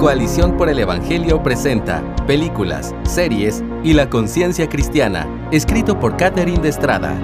Coalición por el Evangelio presenta películas, series y la conciencia cristiana, escrito por Catherine de Estrada.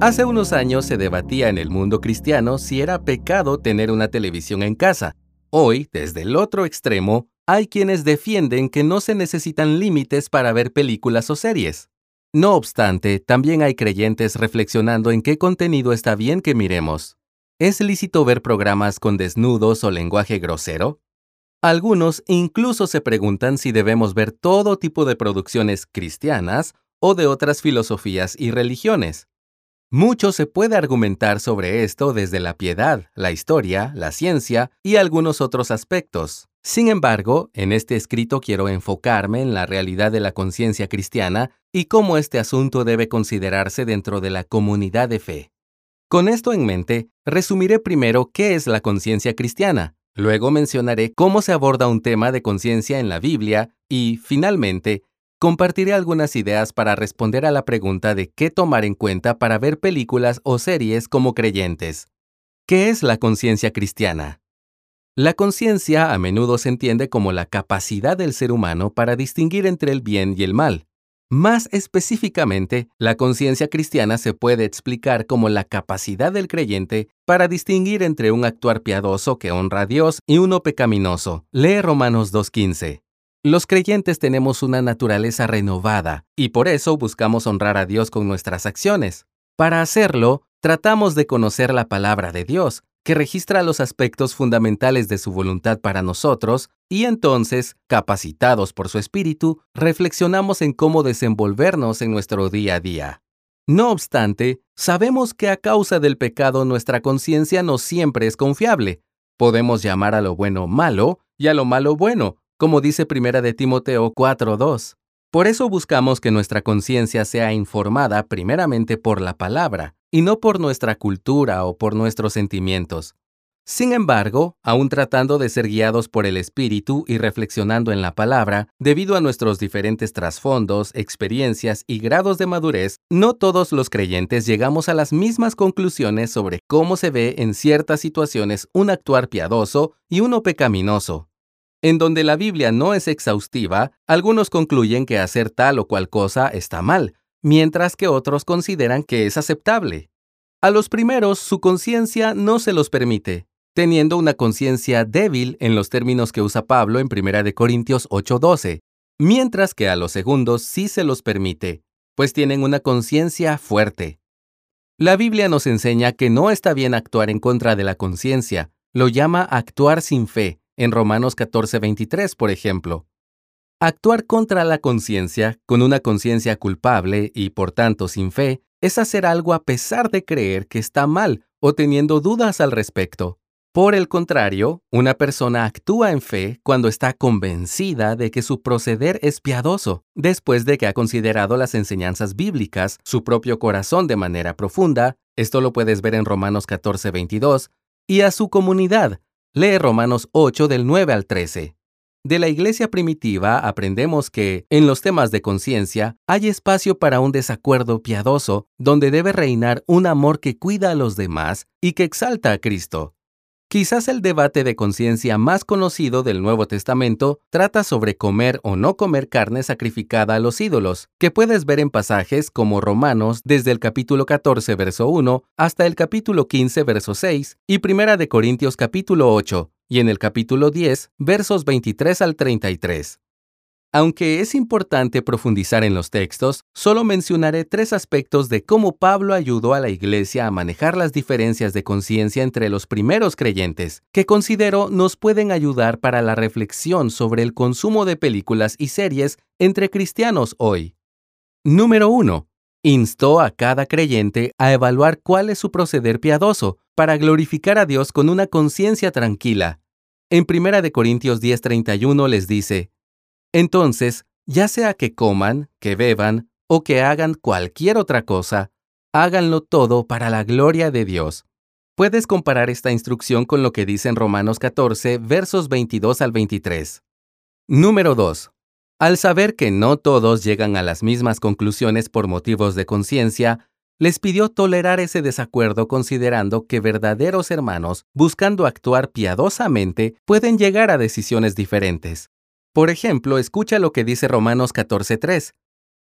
Hace unos años se debatía en el mundo cristiano si era pecado tener una televisión en casa. Hoy, desde el otro extremo, hay quienes defienden que no se necesitan límites para ver películas o series. No obstante, también hay creyentes reflexionando en qué contenido está bien que miremos. ¿Es lícito ver programas con desnudos o lenguaje grosero? Algunos incluso se preguntan si debemos ver todo tipo de producciones cristianas o de otras filosofías y religiones. Mucho se puede argumentar sobre esto desde la piedad, la historia, la ciencia y algunos otros aspectos. Sin embargo, en este escrito quiero enfocarme en la realidad de la conciencia cristiana y cómo este asunto debe considerarse dentro de la comunidad de fe. Con esto en mente, resumiré primero qué es la conciencia cristiana, luego mencionaré cómo se aborda un tema de conciencia en la Biblia y, finalmente, compartiré algunas ideas para responder a la pregunta de qué tomar en cuenta para ver películas o series como creyentes. ¿Qué es la conciencia cristiana? La conciencia a menudo se entiende como la capacidad del ser humano para distinguir entre el bien y el mal. Más específicamente, la conciencia cristiana se puede explicar como la capacidad del creyente para distinguir entre un actuar piadoso que honra a Dios y uno pecaminoso. Lee Romanos 2.15. Los creyentes tenemos una naturaleza renovada y por eso buscamos honrar a Dios con nuestras acciones. Para hacerlo, tratamos de conocer la palabra de Dios, que registra los aspectos fundamentales de su voluntad para nosotros, y entonces, capacitados por su espíritu, reflexionamos en cómo desenvolvernos en nuestro día a día. No obstante, sabemos que a causa del pecado nuestra conciencia no siempre es confiable. Podemos llamar a lo bueno malo y a lo malo bueno, como dice Primera de Timoteo 4:2. Por eso buscamos que nuestra conciencia sea informada primeramente por la palabra, y no por nuestra cultura o por nuestros sentimientos. Sin embargo, aun tratando de ser guiados por el Espíritu y reflexionando en la palabra, debido a nuestros diferentes trasfondos, experiencias y grados de madurez, no todos los creyentes llegamos a las mismas conclusiones sobre cómo se ve en ciertas situaciones un actuar piadoso y uno pecaminoso. En donde la Biblia no es exhaustiva, algunos concluyen que hacer tal o cual cosa está mal, mientras que otros consideran que es aceptable. A los primeros su conciencia no se los permite, teniendo una conciencia débil en los términos que usa Pablo en 1 Corintios 8:12, mientras que a los segundos sí se los permite, pues tienen una conciencia fuerte. La Biblia nos enseña que no está bien actuar en contra de la conciencia, lo llama actuar sin fe, en Romanos 14:23, por ejemplo. Actuar contra la conciencia, con una conciencia culpable y por tanto sin fe, es hacer algo a pesar de creer que está mal o teniendo dudas al respecto. Por el contrario, una persona actúa en fe cuando está convencida de que su proceder es piadoso, después de que ha considerado las enseñanzas bíblicas, su propio corazón de manera profunda, esto lo puedes ver en Romanos 14:22, y a su comunidad, lee Romanos 8 del 9 al 13. De la iglesia primitiva aprendemos que, en los temas de conciencia, hay espacio para un desacuerdo piadoso, donde debe reinar un amor que cuida a los demás y que exalta a Cristo. Quizás el debate de conciencia más conocido del Nuevo Testamento trata sobre comer o no comer carne sacrificada a los ídolos, que puedes ver en pasajes como Romanos desde el capítulo 14 verso 1 hasta el capítulo 15 verso 6 y Primera de Corintios capítulo 8 y en el capítulo 10 versos 23 al 33. Aunque es importante profundizar en los textos, solo mencionaré tres aspectos de cómo Pablo ayudó a la Iglesia a manejar las diferencias de conciencia entre los primeros creyentes, que considero nos pueden ayudar para la reflexión sobre el consumo de películas y series entre cristianos hoy. Número 1. Instó a cada creyente a evaluar cuál es su proceder piadoso para glorificar a Dios con una conciencia tranquila. En 1 Corintios 10:31 les dice, entonces, ya sea que coman, que beban o que hagan cualquier otra cosa, háganlo todo para la gloria de Dios. Puedes comparar esta instrucción con lo que dice en Romanos 14, versos 22 al 23. Número 2. Al saber que no todos llegan a las mismas conclusiones por motivos de conciencia, les pidió tolerar ese desacuerdo considerando que verdaderos hermanos, buscando actuar piadosamente, pueden llegar a decisiones diferentes. Por ejemplo, escucha lo que dice Romanos 14.3.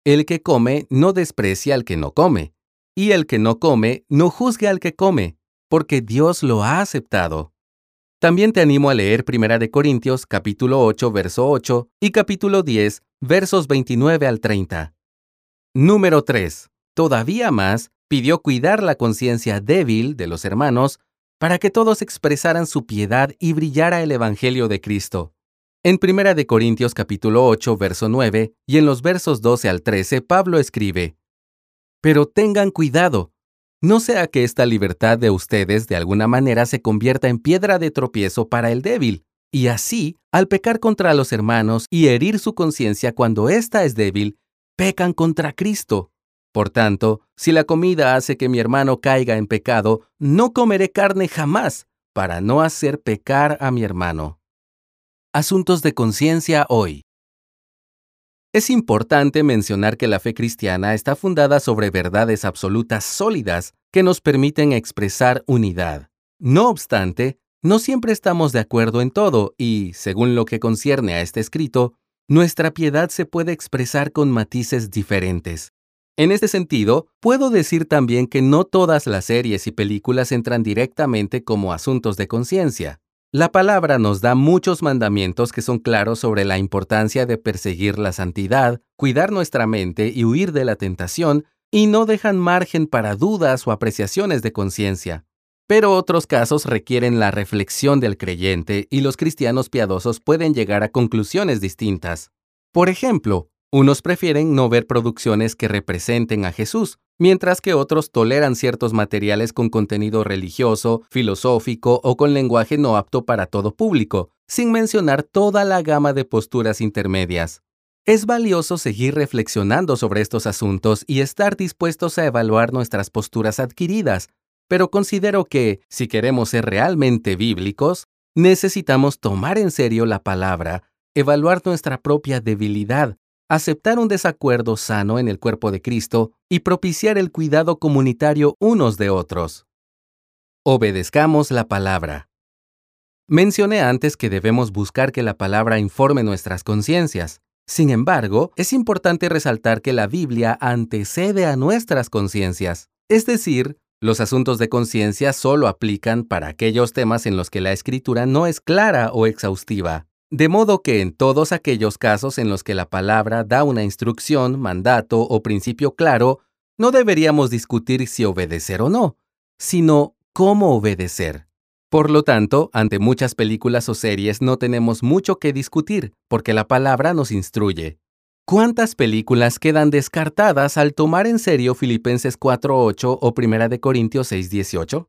El que come no desprecia al que no come, y el que no come no juzgue al que come, porque Dios lo ha aceptado. También te animo a leer 1 Corintios capítulo 8, verso 8 y capítulo 10, versos 29 al 30. Número 3. Todavía más, pidió cuidar la conciencia débil de los hermanos para que todos expresaran su piedad y brillara el Evangelio de Cristo. En 1 de Corintios capítulo 8, verso 9 y en los versos 12 al 13, Pablo escribe: Pero tengan cuidado, no sea que esta libertad de ustedes de alguna manera se convierta en piedra de tropiezo para el débil, y así, al pecar contra los hermanos y herir su conciencia cuando ésta es débil, pecan contra Cristo. Por tanto, si la comida hace que mi hermano caiga en pecado, no comeré carne jamás, para no hacer pecar a mi hermano. Asuntos de conciencia hoy. Es importante mencionar que la fe cristiana está fundada sobre verdades absolutas sólidas que nos permiten expresar unidad. No obstante, no siempre estamos de acuerdo en todo y, según lo que concierne a este escrito, nuestra piedad se puede expresar con matices diferentes. En este sentido, puedo decir también que no todas las series y películas entran directamente como asuntos de conciencia. La palabra nos da muchos mandamientos que son claros sobre la importancia de perseguir la santidad, cuidar nuestra mente y huir de la tentación, y no dejan margen para dudas o apreciaciones de conciencia. Pero otros casos requieren la reflexión del creyente y los cristianos piadosos pueden llegar a conclusiones distintas. Por ejemplo, unos prefieren no ver producciones que representen a Jesús, mientras que otros toleran ciertos materiales con contenido religioso, filosófico o con lenguaje no apto para todo público, sin mencionar toda la gama de posturas intermedias. Es valioso seguir reflexionando sobre estos asuntos y estar dispuestos a evaluar nuestras posturas adquiridas, pero considero que, si queremos ser realmente bíblicos, necesitamos tomar en serio la palabra, evaluar nuestra propia debilidad, aceptar un desacuerdo sano en el cuerpo de Cristo y propiciar el cuidado comunitario unos de otros. Obedezcamos la palabra. Mencioné antes que debemos buscar que la palabra informe nuestras conciencias. Sin embargo, es importante resaltar que la Biblia antecede a nuestras conciencias. Es decir, los asuntos de conciencia solo aplican para aquellos temas en los que la escritura no es clara o exhaustiva. De modo que en todos aquellos casos en los que la palabra da una instrucción, mandato o principio claro, no deberíamos discutir si obedecer o no, sino cómo obedecer. Por lo tanto, ante muchas películas o series no tenemos mucho que discutir, porque la palabra nos instruye. ¿Cuántas películas quedan descartadas al tomar en serio Filipenses 4.8 o 1 Corintios 6.18?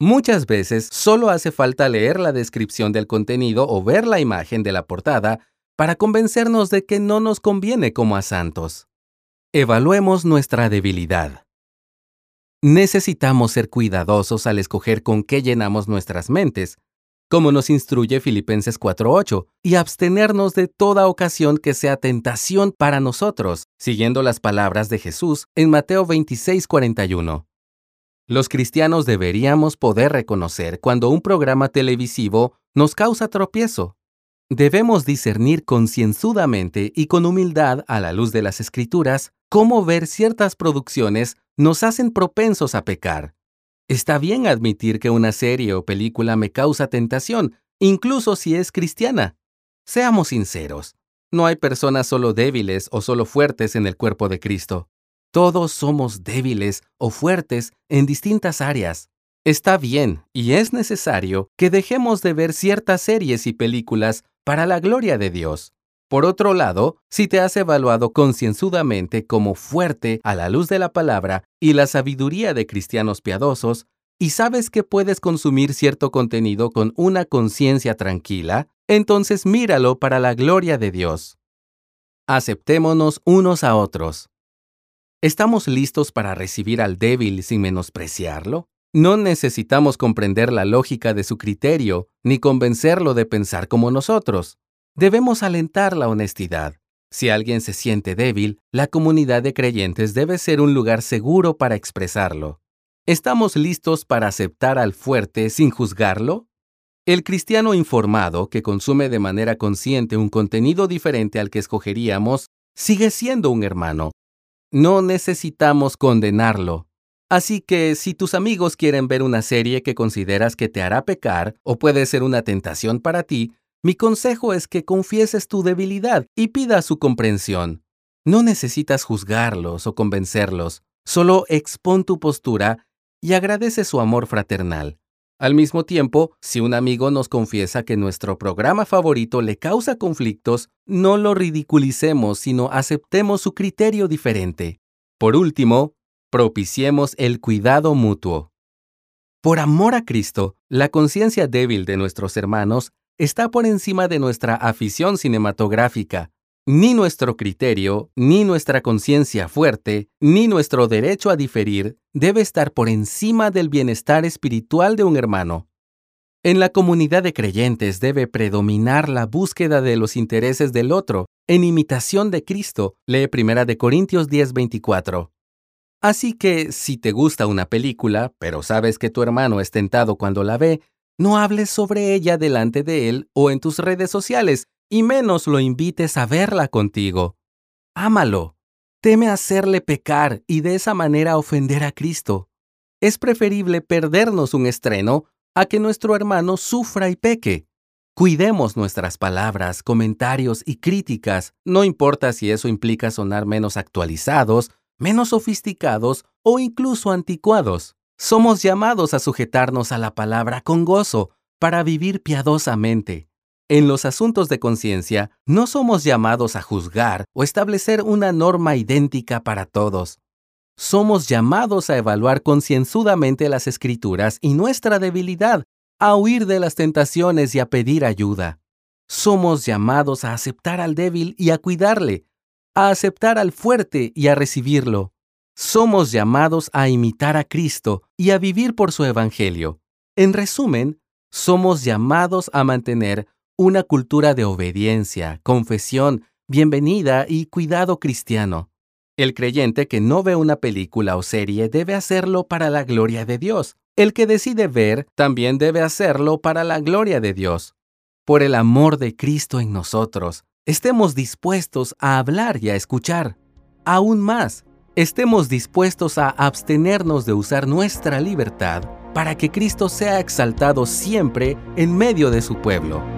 Muchas veces solo hace falta leer la descripción del contenido o ver la imagen de la portada para convencernos de que no nos conviene como a santos. Evaluemos nuestra debilidad. Necesitamos ser cuidadosos al escoger con qué llenamos nuestras mentes, como nos instruye Filipenses 4.8, y abstenernos de toda ocasión que sea tentación para nosotros, siguiendo las palabras de Jesús en Mateo 26.41. Los cristianos deberíamos poder reconocer cuando un programa televisivo nos causa tropiezo. Debemos discernir concienzudamente y con humildad a la luz de las escrituras cómo ver ciertas producciones nos hacen propensos a pecar. Está bien admitir que una serie o película me causa tentación, incluso si es cristiana. Seamos sinceros, no hay personas solo débiles o solo fuertes en el cuerpo de Cristo. Todos somos débiles o fuertes en distintas áreas. Está bien y es necesario que dejemos de ver ciertas series y películas para la gloria de Dios. Por otro lado, si te has evaluado concienzudamente como fuerte a la luz de la palabra y la sabiduría de cristianos piadosos, y sabes que puedes consumir cierto contenido con una conciencia tranquila, entonces míralo para la gloria de Dios. Aceptémonos unos a otros. ¿Estamos listos para recibir al débil sin menospreciarlo? No necesitamos comprender la lógica de su criterio ni convencerlo de pensar como nosotros. Debemos alentar la honestidad. Si alguien se siente débil, la comunidad de creyentes debe ser un lugar seguro para expresarlo. ¿Estamos listos para aceptar al fuerte sin juzgarlo? El cristiano informado que consume de manera consciente un contenido diferente al que escogeríamos sigue siendo un hermano. No necesitamos condenarlo. Así que si tus amigos quieren ver una serie que consideras que te hará pecar o puede ser una tentación para ti, mi consejo es que confieses tu debilidad y pidas su comprensión. No necesitas juzgarlos o convencerlos, solo expón tu postura y agradece su amor fraternal. Al mismo tiempo, si un amigo nos confiesa que nuestro programa favorito le causa conflictos, no lo ridiculicemos, sino aceptemos su criterio diferente. Por último, propiciemos el cuidado mutuo. Por amor a Cristo, la conciencia débil de nuestros hermanos está por encima de nuestra afición cinematográfica. Ni nuestro criterio, ni nuestra conciencia fuerte, ni nuestro derecho a diferir debe estar por encima del bienestar espiritual de un hermano. En la comunidad de creyentes debe predominar la búsqueda de los intereses del otro, en imitación de Cristo. Lee 1 Corintios 10:24. Así que, si te gusta una película, pero sabes que tu hermano es tentado cuando la ve, no hables sobre ella delante de él o en tus redes sociales, y menos lo invites a verla contigo. Ámalo. Teme hacerle pecar y de esa manera ofender a Cristo. Es preferible perdernos un estreno a que nuestro hermano sufra y peque. Cuidemos nuestras palabras, comentarios y críticas, no importa si eso implica sonar menos actualizados, menos sofisticados o incluso anticuados. Somos llamados a sujetarnos a la palabra con gozo para vivir piadosamente. En los asuntos de conciencia, no somos llamados a juzgar o establecer una norma idéntica para todos. Somos llamados a evaluar concienzudamente las escrituras y nuestra debilidad, a huir de las tentaciones y a pedir ayuda. Somos llamados a aceptar al débil y a cuidarle, a aceptar al fuerte y a recibirlo. Somos llamados a imitar a Cristo y a vivir por su Evangelio. En resumen, somos llamados a mantener una cultura de obediencia, confesión, bienvenida y cuidado cristiano. El creyente que no ve una película o serie debe hacerlo para la gloria de Dios. El que decide ver también debe hacerlo para la gloria de Dios. Por el amor de Cristo en nosotros, estemos dispuestos a hablar y a escuchar. Aún más, estemos dispuestos a abstenernos de usar nuestra libertad para que Cristo sea exaltado siempre en medio de su pueblo.